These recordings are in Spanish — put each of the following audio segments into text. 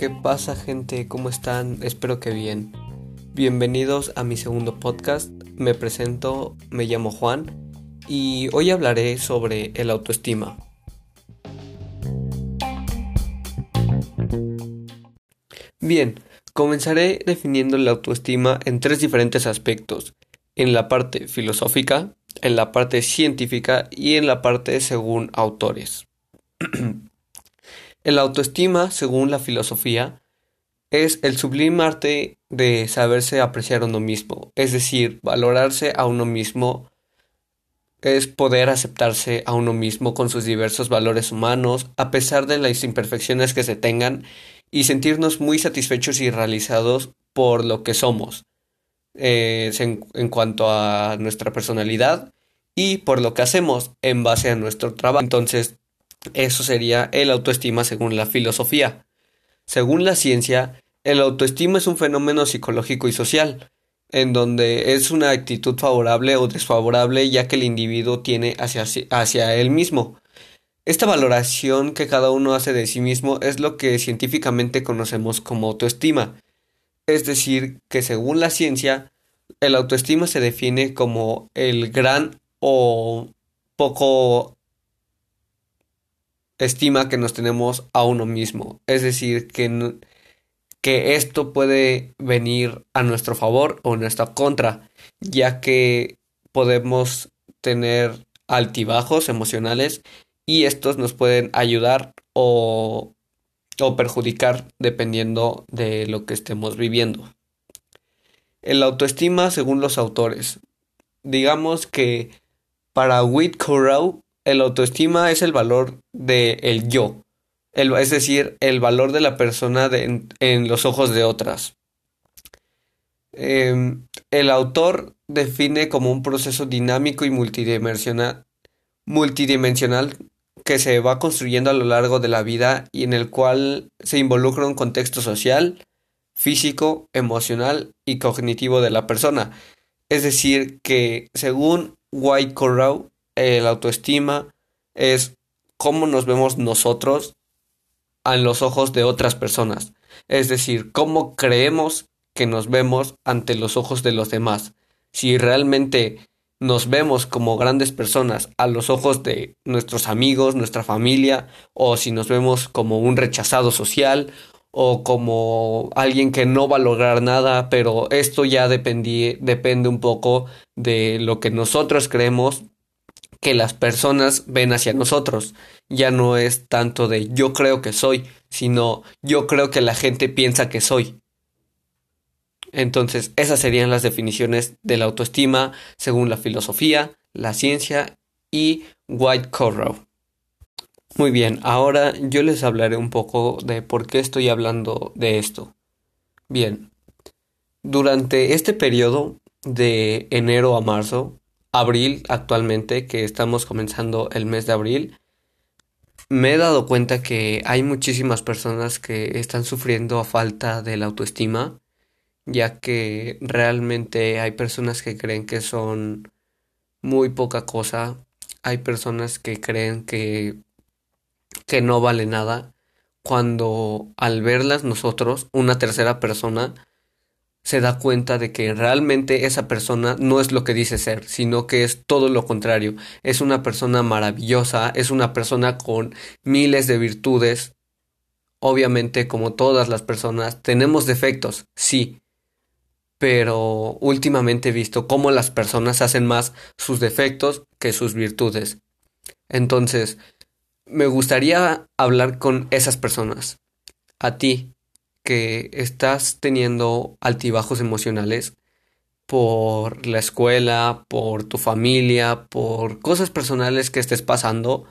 ¿Qué pasa gente? ¿Cómo están? Espero que bien. Bienvenidos a mi segundo podcast. Me presento, me llamo Juan y hoy hablaré sobre el autoestima. Bien, comenzaré definiendo la autoestima en tres diferentes aspectos, en la parte filosófica, en la parte científica y en la parte según autores. El autoestima, según la filosofía, es el sublime arte de saberse apreciar a uno mismo, es decir, valorarse a uno mismo es poder aceptarse a uno mismo con sus diversos valores humanos, a pesar de las imperfecciones que se tengan, y sentirnos muy satisfechos y realizados por lo que somos, eh, en, en cuanto a nuestra personalidad y por lo que hacemos en base a nuestro trabajo. Entonces, eso sería el autoestima según la filosofía. Según la ciencia, el autoestima es un fenómeno psicológico y social, en donde es una actitud favorable o desfavorable ya que el individuo tiene hacia, hacia él mismo. Esta valoración que cada uno hace de sí mismo es lo que científicamente conocemos como autoestima. Es decir, que según la ciencia, el autoestima se define como el gran o poco estima que nos tenemos a uno mismo. Es decir, que, que esto puede venir a nuestro favor o en nuestra contra, ya que podemos tener altibajos emocionales y estos nos pueden ayudar o, o perjudicar dependiendo de lo que estemos viviendo. El autoestima según los autores. Digamos que para Whitcorow el autoestima es el valor del el yo, es decir, el valor de la persona en, los ojos de otras. Em, el autor define como un proceso dinámico y multidimensional, multidimensional que se va construyendo a lo largo de la vida y en el cual se involucra un contexto social, físico, emocional y cognitivo de la persona. Es decir, que según White Corral, el autoestima es cómo nos vemos nosotros en los ojos de otras personas. Es decir, cómo creemos que nos vemos ante los ojos de los demás. Si realmente nos vemos como grandes personas a los ojos de nuestros amigos, nuestra familia, o si nos vemos como un rechazado social o como alguien que no va a lograr nada, pero esto ya depende un poco de lo que nosotros creemos que las personas ven hacia nosotros. Ya no es tanto de yo creo que soy, sino yo creo que la gente piensa que soy. Entonces, esas serían las definiciones de la autoestima según la filosofía, la ciencia y White Corral. Muy bien, ahora yo les hablaré un poco de por qué estoy hablando de esto. Bien, durante este periodo de enero a marzo, abril actualmente, que estamos comenzando el mes de abril, me he dado cuenta que hay muchísimas personas que están sufriendo a falta de la autoestima, ya que realmente hay personas que creen que son muy poca cosa, hay personas que creen que que no vale nada, cuando al verlas nosotros, una tercera persona, se da cuenta de que realmente esa persona no es lo que dice ser, sino que es todo lo contrario. Es una persona maravillosa, es una persona con miles de virtudes. Obviamente, como todas las personas, tenemos defectos, sí, pero últimamente he visto cómo las personas hacen más sus defectos que sus virtudes. Entonces, me gustaría hablar con esas personas, a ti, que estás teniendo altibajos emocionales por la escuela, por tu familia, por cosas personales que estés pasando,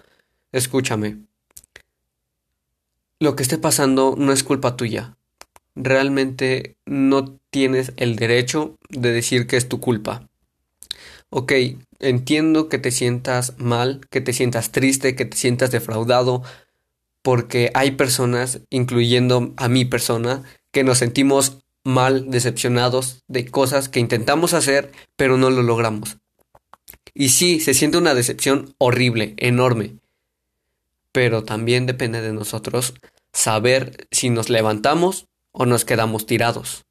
escúchame. Lo que esté pasando no es culpa tuya. Realmente no tienes el derecho de decir que es tu culpa. Ok, entiendo que te sientas mal, que te sientas triste, que te sientas defraudado, porque hay personas, incluyendo a mi persona, que nos sentimos mal, decepcionados de cosas que intentamos hacer, pero no lo logramos. Y sí, se siente una decepción horrible, enorme. pero también depende de nosotros saber si nos levantamos o nos quedamos tirados.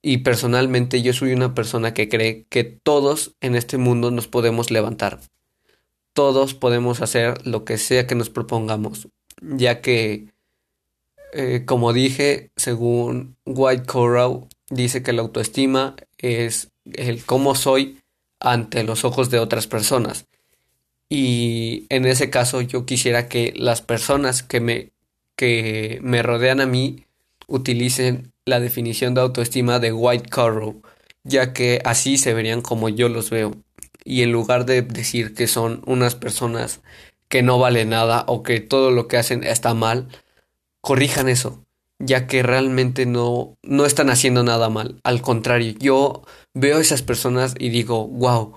Y personalmente yo soy una persona que cree que todos en este mundo nos podemos levantar. Todos podemos hacer lo que sea que nos propongamos, ya que, eh, como dije, según White Coral, dice que la autoestima es el cómo soy ante los ojos de otras personas. Y en ese caso yo quisiera que las personas que me, que me rodean a mí utilicen la definición de autoestima de White Coral, ya que así se verían como yo los veo. Y en lugar de decir que son unas personas que no valen nada o que todo lo que hacen está mal, corrijan eso, ya que realmente no, no están haciendo nada mal. Al contrario, yo veo a esas personas y digo, wow,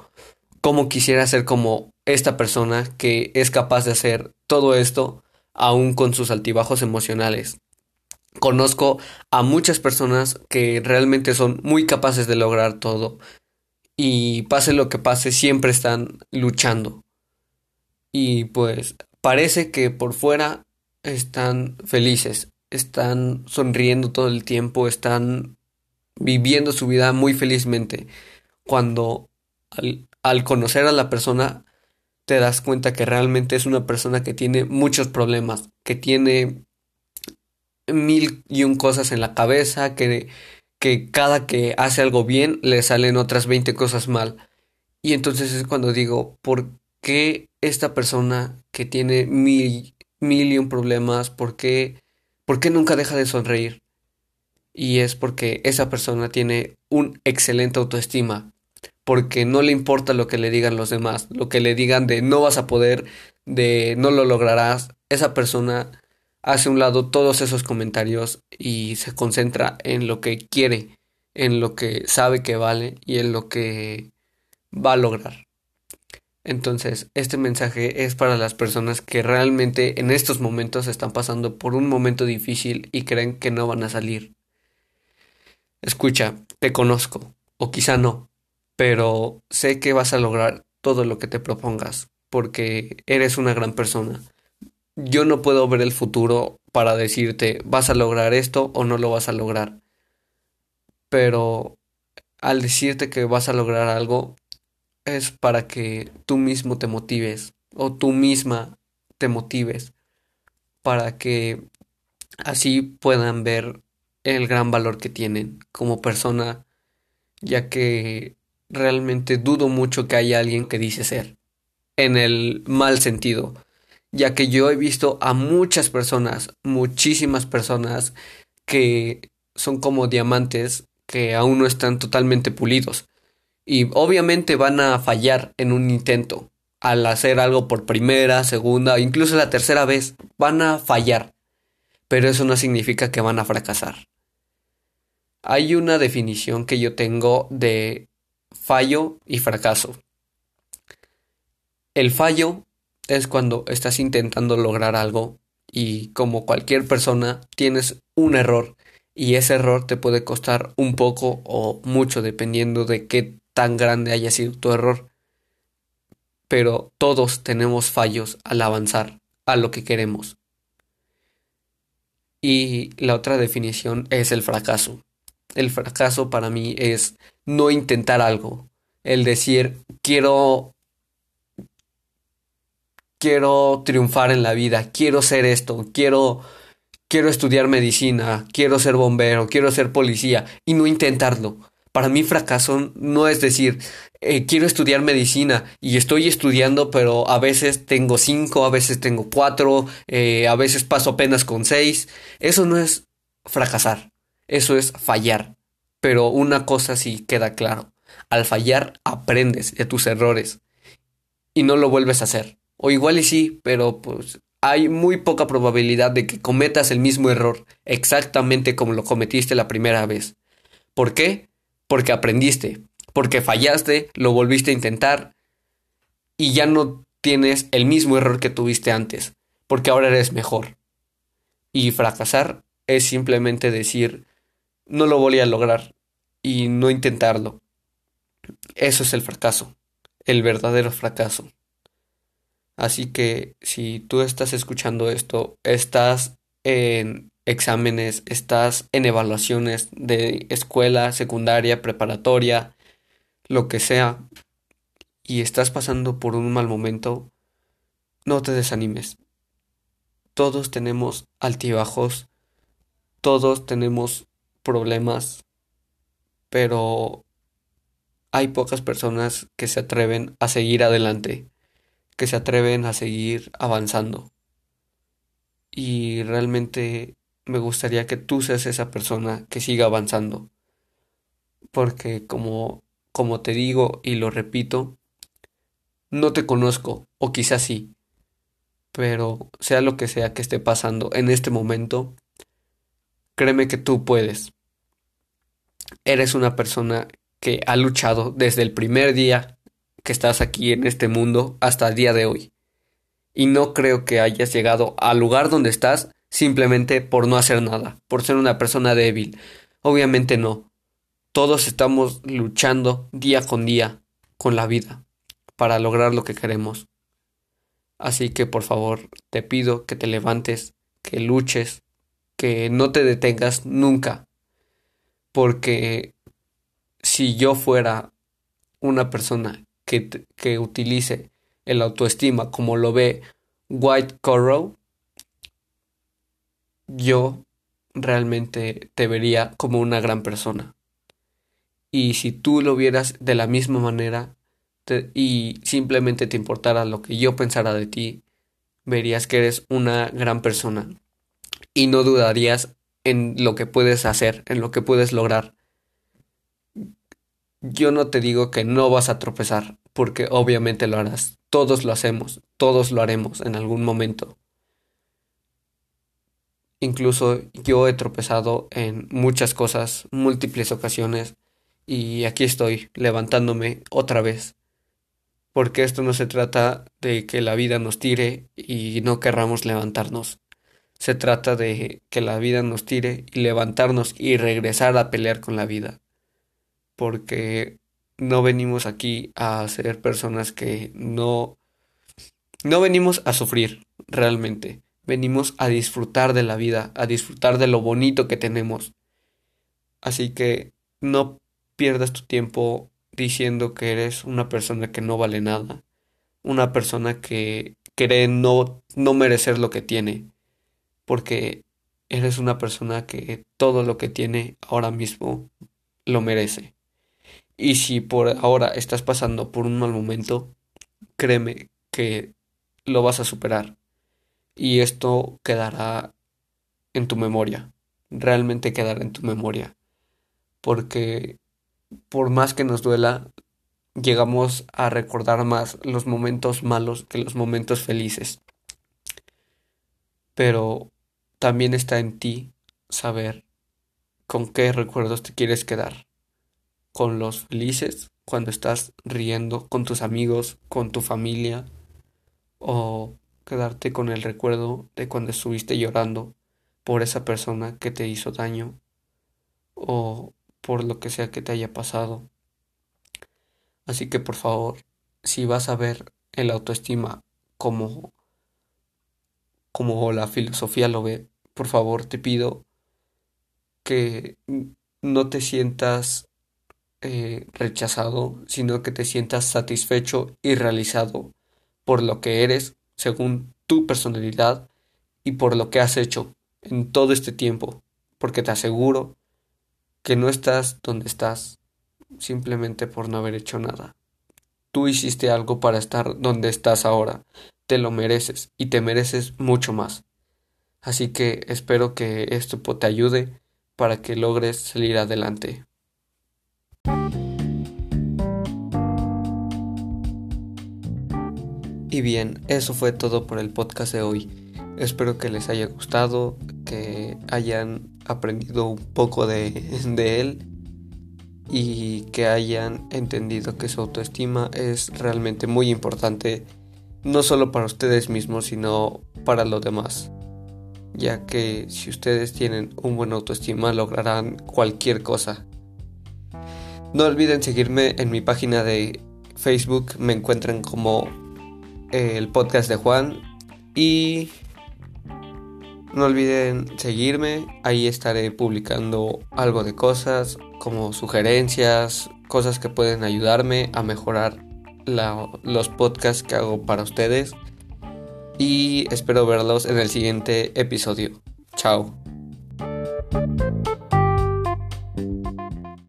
cómo quisiera ser como esta persona que es capaz de hacer todo esto aún con sus altibajos emocionales. Conozco a muchas personas que realmente son muy capaces de lograr todo y pase lo que pase siempre están luchando. Y pues parece que por fuera están felices, están sonriendo todo el tiempo, están viviendo su vida muy felizmente. Cuando al, conocer a la persona te das cuenta que realmente es una persona que tiene muchos problemas, que tiene mil y un cosas en la cabeza, que, que cada que hace algo bien le salen otras 20 cosas mal. Y entonces es cuando digo, ¿por qué esta persona que tiene mil, mil y un problemas, por qué, por qué nunca deja de sonreír? Y es porque esa persona tiene un excelente autoestima, porque no le importa lo que le digan los demás, lo que le digan de no vas a poder, de no lo lograrás, esa persona hace un lado todos esos comentarios y se concentra en lo que quiere, en lo que sabe que vale y en lo que va a lograr. Entonces, este mensaje es para las personas que realmente en estos momentos están pasando por un momento difícil y creen que no van a salir. Escucha, te conozco, o quizá no, pero sé que vas a lograr todo lo que te propongas, porque eres una gran persona yo no puedo ver el futuro para decirte vas a lograr esto o no lo vas a lograr. Pero al decirte que vas a lograr algo es para que tú mismo te motives o tú misma te motives para que así puedan ver el gran valor que tienen como persona, ya que realmente dudo mucho que haya alguien que dice ser, en el mal sentido, ya que yo he visto a muchas personas, muchísimas personas que son como diamantes que aún no están totalmente pulidos y obviamente van a fallar en un intento al hacer algo por primera, segunda, incluso la tercera vez, van a fallar, pero eso no significa que van a fracasar. Hay una definición que yo tengo de fallo y fracaso. El fallo es cuando estás intentando lograr algo y como cualquier persona tienes un error y ese error te puede costar un poco o mucho dependiendo de qué tan grande haya sido tu error. Pero todos tenemos fallos al avanzar a lo que queremos. Y la otra definición es el fracaso. El fracaso para mí es no intentar algo. El decir quiero quiero triunfar en la vida, quiero ser esto, quiero quiero estudiar medicina, quiero ser bombero, quiero ser policía y no intentarlo. Para mí fracaso no es decir, eh, quiero estudiar medicina y estoy estudiando, pero a veces tengo cinco, a veces tengo cuatro, eh, a veces paso apenas con seis. Eso no es fracasar, eso es fallar. Pero una cosa sí queda claro, al fallar aprendes de tus errores y no lo vuelves a hacer. O igual y sí, pero pues hay muy poca probabilidad de que cometas el mismo error exactamente como lo cometiste la primera vez. ¿Por qué? Porque aprendiste, porque fallaste, lo volviste a intentar y ya no tienes el mismo error que tuviste antes, porque ahora eres mejor. Y fracasar es simplemente decir, no lo voy a lograr y no intentarlo. Eso es el fracaso, el verdadero fracaso. Así que si tú estás escuchando esto, estás en exámenes, estás en evaluaciones de escuela, secundaria, preparatoria, lo que sea, y estás pasando por un mal momento, no te desanimes. Todos tenemos altibajos, todos tenemos problemas, pero hay pocas personas que se atreven a seguir adelante, que se atreven a seguir avanzando. Y realmente me gustaría que tú seas esa persona que siga avanzando. Porque como, como te digo y lo repito, no te conozco, o quizás sí, pero sea lo que sea que esté pasando en este momento, créeme que tú puedes. Eres una persona que ha luchado desde el primer día que estás aquí en este mundo hasta el día de hoy. Y no creo que hayas llegado al lugar donde estás simplemente por no hacer nada, por ser una persona débil. Obviamente no. Todos estamos luchando día con día con la vida para lograr lo que queremos. Así que por favor te pido que te levantes, que luches, que no te detengas nunca. Porque si yo fuera una persona que, utilice el autoestima como lo ve White Corrow, yo realmente te vería como una gran persona. Y si tú lo vieras de la misma manera y simplemente te importara lo que yo pensara de ti, verías que eres una gran persona y no dudarías en lo que puedes hacer, en lo que puedes lograr. Yo no te digo que no vas a tropezar, porque obviamente lo harás. Todos lo hacemos, todos lo haremos en algún momento. Incluso yo he tropezado en muchas cosas, múltiples ocasiones, y aquí estoy, levantándome otra vez. Porque esto no se trata de que la vida nos tire y no querramos levantarnos. Se trata de que la vida nos tire y levantarnos y regresar a pelear con la vida. Porque no venimos aquí a ser personas que no... No venimos a sufrir realmente venimos a disfrutar de la vida, a disfrutar de lo bonito que tenemos. Así que no pierdas tu tiempo diciendo que eres una persona que no vale nada, una persona que cree no, no merecer lo que tiene, porque eres una persona que todo lo que tiene ahora mismo lo merece. Y si por ahora estás pasando por un mal momento, créeme que lo vas a superar y esto quedará en tu memoria, realmente quedará en tu memoria, porque por más que nos duela, llegamos a recordar más los momentos malos que los momentos felices. Pero también está en ti saber con qué recuerdos te quieres quedar. Con los felices, cuando estás riendo con tus amigos, con tu familia, o quedarte con el recuerdo de cuando estuviste llorando por esa persona que te hizo daño o por lo que sea que te haya pasado. Así que por favor, si vas a ver el autoestima como como la filosofía lo ve, por favor te pido que no te sientas eh, rechazado, sino que te sientas satisfecho y realizado por lo que eres según tu personalidad y por lo que has hecho en todo este tiempo, porque te aseguro que no estás donde estás simplemente por no haber hecho nada. Tú hiciste algo para estar donde estás ahora, te lo mereces y te mereces mucho más. Así que espero que esto te ayude para que logres salir adelante. Y bien, eso fue todo por el podcast de hoy. Espero que les haya gustado, que hayan aprendido un poco de, él y que hayan entendido que su autoestima es realmente muy importante, no solo para ustedes mismos, sino para los demás. Ya que si ustedes tienen un buen autoestima lograrán cualquier cosa. No olviden seguirme en mi página de Facebook, me encuentran como eh, el podcast de Juan y no olviden seguirme, ahí estaré publicando algo de cosas como sugerencias, cosas que pueden ayudarme a mejorar los podcasts que hago para ustedes y espero verlos en el siguiente episodio. Chao.